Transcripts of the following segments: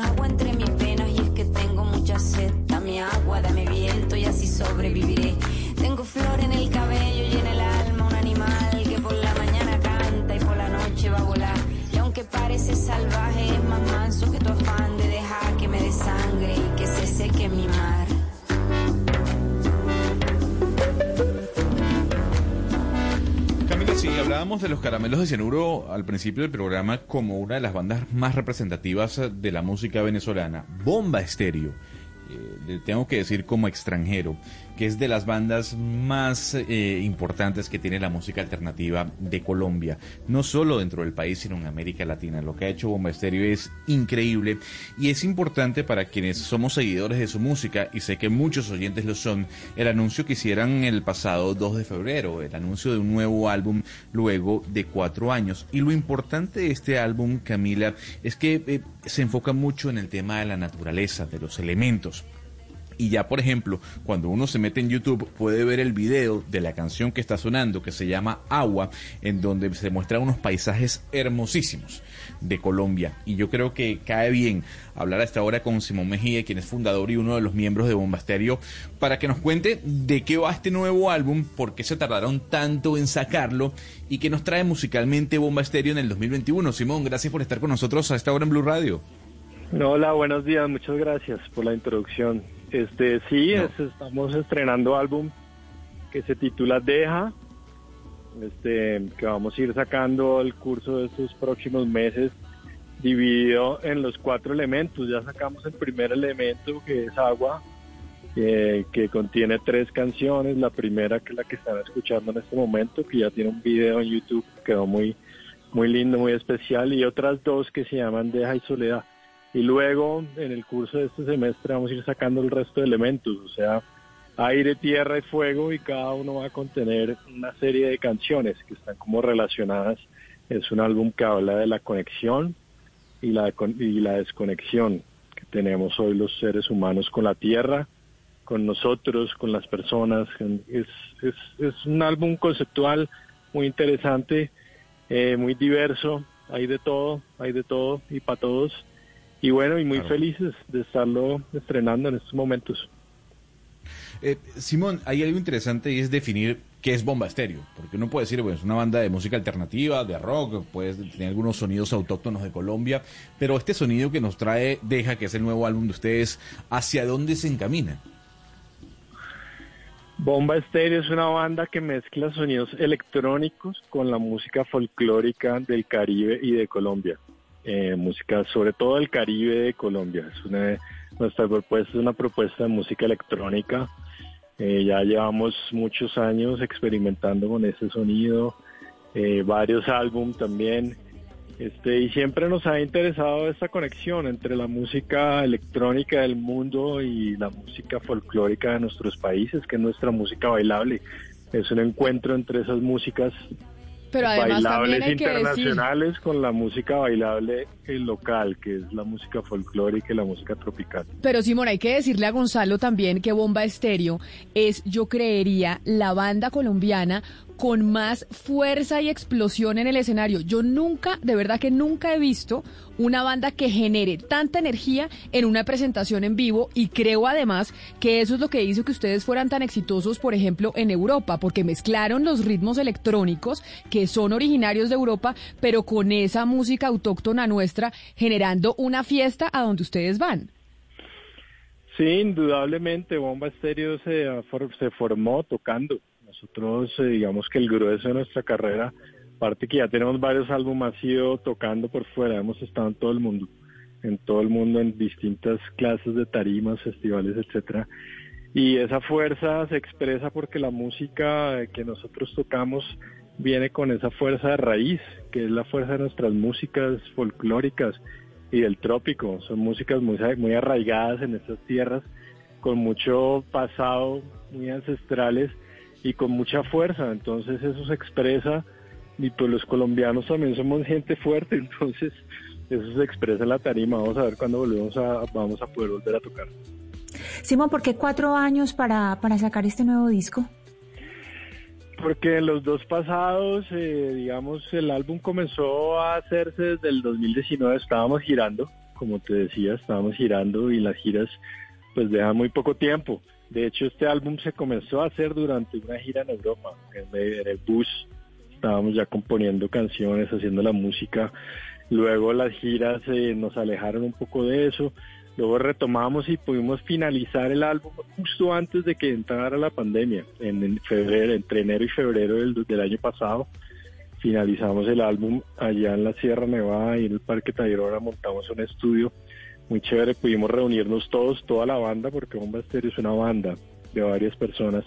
agua entre mis venas, y es que tengo mucha sed. Dame agua, dame viento y así sobreviviré. Tengo flor en el cabello y en hablábamos de los caramelos de cianuro al principio del programa como una de las bandas más representativas de la música venezolana. Bomba Estéreo. eh, tengo que decir como extranjero, que es de las bandas más eh, importantes que tiene la música alternativa de Colombia, no solo dentro del país, sino en América Latina. Lo que ha hecho Bomba Estéreo es increíble y es importante para quienes somos seguidores de su música, y sé que muchos oyentes lo son, el anuncio que hicieron el pasado 2 de febrero, el anuncio de un nuevo álbum luego de cuatro años. Y lo importante de este álbum, Camila, es que eh, se enfoca mucho en el tema de la naturaleza, de los elementos. Y ya, por ejemplo, cuando uno se mete en YouTube puede ver el video de la canción que está sonando, que se llama Agua, en donde se muestran unos paisajes hermosísimos de Colombia. Y yo creo que cae bien hablar a esta hora con Simón Mejía, quien es fundador y uno de los miembros de Bomba Estéreo, para que nos cuente de qué va este nuevo álbum, por qué se tardaron tanto en sacarlo y qué nos trae musicalmente Bomba Estéreo en el 2021. Simón, gracias por estar con nosotros a esta hora en Blue Radio. Hola, buenos días, muchas gracias por la introducción. Este, sí, No. es- estamos estrenando álbum que se titula Deja, este, que vamos a ir sacando el curso de estos próximos meses, dividido en los cuatro elementos. Ya sacamos el primer elemento, que es agua, eh, que contiene tres canciones. La primera, que es la que están escuchando en este momento, que ya tiene un video en YouTube, quedó muy, muy lindo, muy especial, y otras dos que se llaman Deja y Soledad. Y luego, en el curso de este semestre, vamos a ir sacando el resto de elementos, o sea, aire, tierra y fuego, y cada uno va a contener una serie de canciones que están como relacionadas. Es un álbum que habla de la conexión y la, y la desconexión que tenemos hoy los seres humanos con la tierra, con nosotros, con las personas. Es, es, es un álbum conceptual muy interesante, eh, muy diverso, hay de todo, hay de todo y para todos. Y bueno, y muy Claro. felices de estarlo estrenando en estos momentos. Eh, Simón, hay algo interesante y es definir qué es Bomba Estéreo, porque uno puede decir, bueno, es una banda de música alternativa, de rock, puede tener algunos sonidos autóctonos de Colombia, pero este sonido que nos trae Deja, que es el nuevo álbum de ustedes, ¿hacia dónde se encamina? Bomba Estéreo es una banda que mezcla sonidos electrónicos con la música folclórica del Caribe y de Colombia. Eh, música sobre todo del Caribe de Colombia. Es una, nuestra propuesta es una propuesta de música electrónica. Eh, ya llevamos muchos años experimentando con ese sonido, eh, varios álbumes también. Este, y siempre nos ha interesado esta conexión entre la música electrónica del mundo y la música folclórica de nuestros países, que es nuestra música bailable. Es un encuentro entre esas músicas Pero además bailables hay que decir, internacionales con la música bailable local, que es la música folclórica y la música tropical. pero Simón, hay que decirle a Gonzalo también que Bomba Estéreo es, yo creería, la banda colombiana con más fuerza y explosión en el escenario. Yo nunca, de verdad que nunca he visto una banda que genere tanta energía en una presentación en vivo y creo además que eso es lo que hizo que ustedes fueran tan exitosos, por ejemplo, en Europa, porque mezclaron los ritmos electrónicos que son originarios de Europa, pero con esa música autóctona nuestra, generando una fiesta a donde ustedes van. Sí, indudablemente Bomba Estéreo se, se formó tocando. Nosotros, eh, digamos que el grueso de nuestra carrera, aparte que ya tenemos varios álbumes, ha sido tocando por fuera. Hemos estado en todo el mundo, en todo el mundo, en distintas clases de tarimas, festivales, etcétera. Y esa fuerza se expresa porque la música que nosotros tocamos viene con esa fuerza de raíz, que es la fuerza de nuestras músicas folclóricas y del trópico. Son músicas muy, muy arraigadas en estas tierras, con mucho pasado, muy ancestrales y con mucha fuerza. Entonces eso se expresa y pues los colombianos también somos gente fuerte, entonces eso se expresa en la tarima. Vamos a ver cuándo volvemos a, vamos a poder volver a tocar. Simón, ¿por qué cuatro años para, para sacar este nuevo disco? Porque en los dos pasados, eh, digamos, el álbum comenzó a hacerse desde el 2019, estábamos girando, como te decía, estábamos girando y las giras pues dejan muy poco tiempo. De hecho, este álbum se comenzó a hacer durante una gira en Europa, en el, bus, estábamos ya componiendo canciones, haciendo la música. Luego las giras eh, nos alejaron un poco de eso. Luego retomamos y pudimos finalizar el álbum justo antes de que entrara la pandemia, en febrero, entre enero y febrero del, del año pasado. Finalizamos el álbum allá en la Sierra Nevada y en el Parque Tayrona montamos un estudio muy chévere. Pudimos reunirnos todos, toda la banda, porque Bomba Estéreo es una banda de varias personas.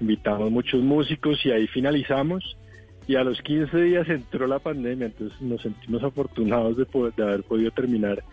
Invitamos muchos músicos y ahí finalizamos. Y a los 15 días entró la pandemia, entonces nos sentimos afortunados de, de haber podido terminar.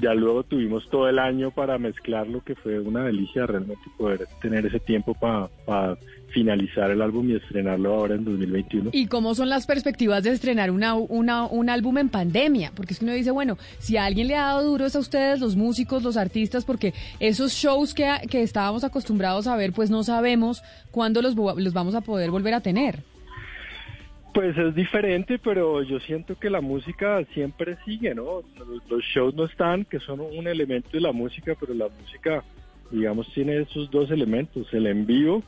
Ya luego tuvimos todo el año para mezclar lo que fue una delicia realmente poder tener ese tiempo para finalizar el álbum y estrenarlo ahora en 2021. ¿Y cómo son las perspectivas de estrenar una, una, un álbum en pandemia? Porque es que uno dice, bueno, si a alguien le ha dado duro es a ustedes, los músicos, los artistas, porque esos shows que, que estábamos acostumbrados a ver, pues no sabemos cuándo los, los vamos a poder volver a tener. Pues es diferente, pero yo siento que la música siempre sigue, ¿no? Los, shows no están, que son un elemento de la música, pero la música, digamos, tiene esos dos elementos, el en vivo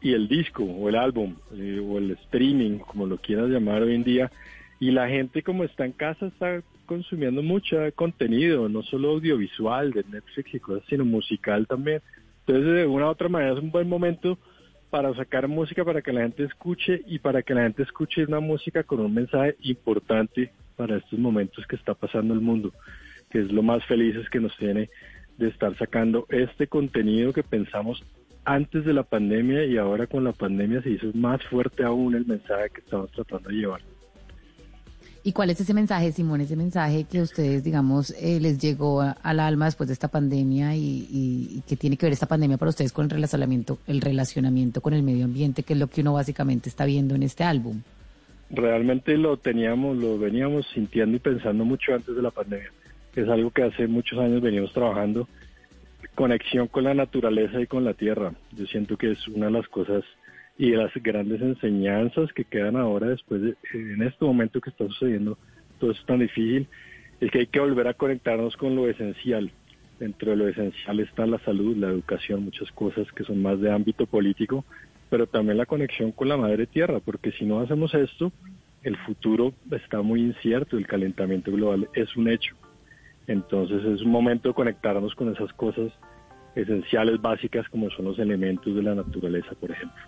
y el disco, o el álbum, eh, o el streaming, como lo quieras llamar hoy en día. Y la gente como está en casa está consumiendo mucho contenido, no solo audiovisual de Netflix y cosas, sino musical también. Entonces, de una u otra manera es un buen momento para sacar música para que la gente escuche y para que la gente escuche una música con un mensaje importante para estos momentos que está pasando el mundo, que es lo más felices que nos tiene de estar sacando este contenido que pensamos antes de la pandemia y ahora con la pandemia se hizo más fuerte aún el mensaje que estamos tratando de llevar. ¿Y cuál es ese mensaje, Simón? Ese mensaje que ustedes, digamos, eh, les llegó al alma después de esta pandemia y que tiene que ver esta pandemia para ustedes con el relacionamiento, el relacionamiento con el medio ambiente, que es lo que uno básicamente está viendo en este álbum. realmente lo teníamos, lo veníamos sintiendo y pensando mucho antes de la pandemia. Es algo que hace muchos años venimos trabajando, conexión con la naturaleza y con la tierra. Yo siento que es una de las cosas y las grandes enseñanzas que quedan ahora después de, en este momento que está sucediendo todo eso tan difícil, es que hay que volver a conectarnos con lo esencial. Dentro de lo esencial está la salud, la educación, muchas cosas que son más de ámbito político, pero también la conexión con la madre tierra, porque si no hacemos esto, el futuro está muy incierto, el calentamiento global es un hecho. Entonces es un momento de conectarnos con esas cosas esenciales, básicas, como son los elementos de la naturaleza, por ejemplo.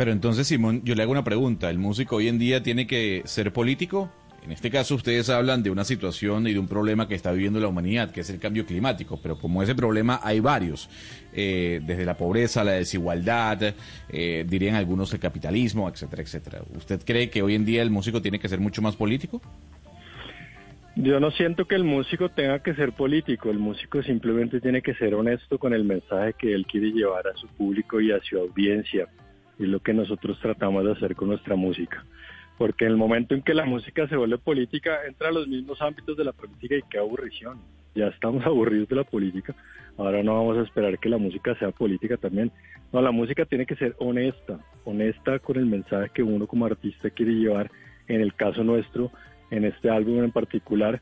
Pero entonces, Simón, yo le hago una pregunta. ¿El músico hoy en día tiene que ser político? En este caso, ustedes hablan de una situación y de un problema que está viviendo la humanidad, que es el cambio climático. Pero como ese problema hay varios, eh, desde la pobreza, la desigualdad, eh, dirían algunos el capitalismo, etcétera, etcétera. ¿Usted cree que hoy en día el músico tiene que ser mucho más político? Yo no siento que el músico tenga que ser político, el músico simplemente tiene que ser honesto con el mensaje que él quiere llevar a su público y a su audiencia. Es lo que nosotros tratamos de hacer con nuestra música. porque en el momento en que la música se vuelve política, entra a los mismos ámbitos de la política y qué aburrición. Ya estamos aburridos de la política, ahora no vamos a esperar que la música sea política también. No, la música tiene que ser honesta, honesta con el mensaje que uno como artista quiere llevar. En el caso nuestro, en este álbum en particular,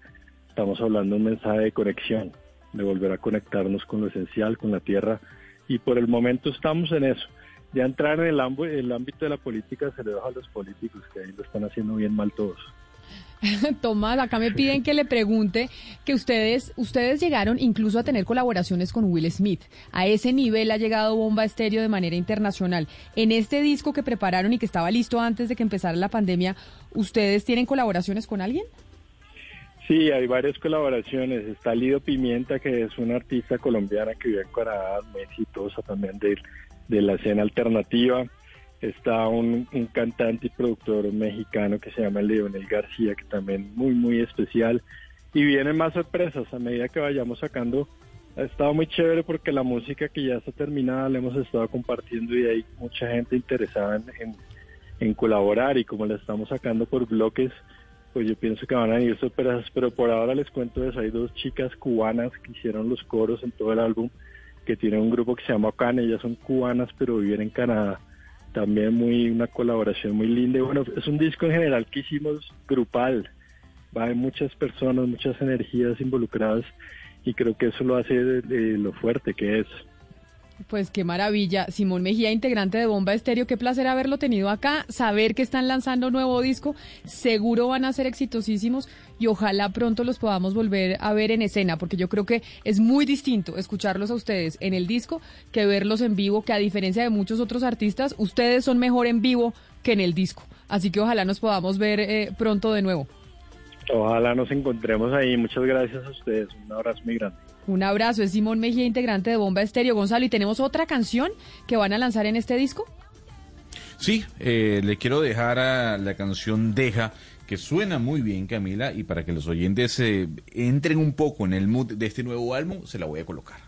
estamos hablando de un mensaje de conexión, de volver a conectarnos con lo esencial, con la tierra, y por el momento estamos en eso. Ya entrar en el, ámb- el ámbito de la política se le deja a los políticos, que ahí lo están haciendo bien mal todos. Tomás, acá me piden que le pregunte que ustedes, ustedes llegaron incluso a tener colaboraciones con Will Smith. A ese nivel ha llegado Bomba Estéreo de manera internacional. En este disco que prepararon y que estaba listo antes de que empezara la pandemia, ¿ustedes tienen colaboraciones con alguien? Sí, hay varias colaboraciones. Está Lido Pimienta, que es una artista colombiana que vive en Canadá, muy exitosa también de, de la escena alternativa. Está un, un cantante y productor mexicano que se llama Leonel García, que también muy, muy especial. Y vienen más sorpresas a medida que vayamos sacando. Ha estado muy chévere porque la música que ya está terminada la hemos estado compartiendo y hay mucha gente interesada en, en, en colaborar y como la estamos sacando por bloques, pues yo pienso que van a ir sorpresas, pero por ahora les cuento eso, hay dos chicas cubanas que hicieron los coros en todo el álbum, que tienen un grupo que se llama Ocane, ellas son cubanas pero viven en Canadá, también muy una colaboración muy linda, y bueno, es un disco en general que hicimos grupal, va hay muchas personas, muchas energías involucradas, y creo que eso lo hace lo fuerte que es. Pues qué maravilla. Simón Mejía, integrante de Bomba Estéreo, qué placer haberlo tenido acá, saber que están lanzando nuevo disco, seguro van a ser exitosísimos y ojalá pronto los podamos volver a ver en escena, porque yo creo que es muy distinto escucharlos a ustedes en el disco que verlos en vivo, que a diferencia de muchos otros artistas, ustedes son mejor en vivo que en el disco. Así que ojalá nos podamos ver eh, pronto de nuevo. Ojalá nos encontremos ahí. Muchas gracias a ustedes. Un abrazo muy grande. Un abrazo, es Simón Mejía, integrante de Bomba Estéreo. Gonzalo, ¿y tenemos otra canción que van a lanzar en este disco? Sí, eh, le quiero dejar a la canción Deja, que suena muy bien, Camila, y para que los oyentes eh, entren un poco en el mood de este nuevo álbum, se la voy a colocar.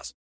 plus.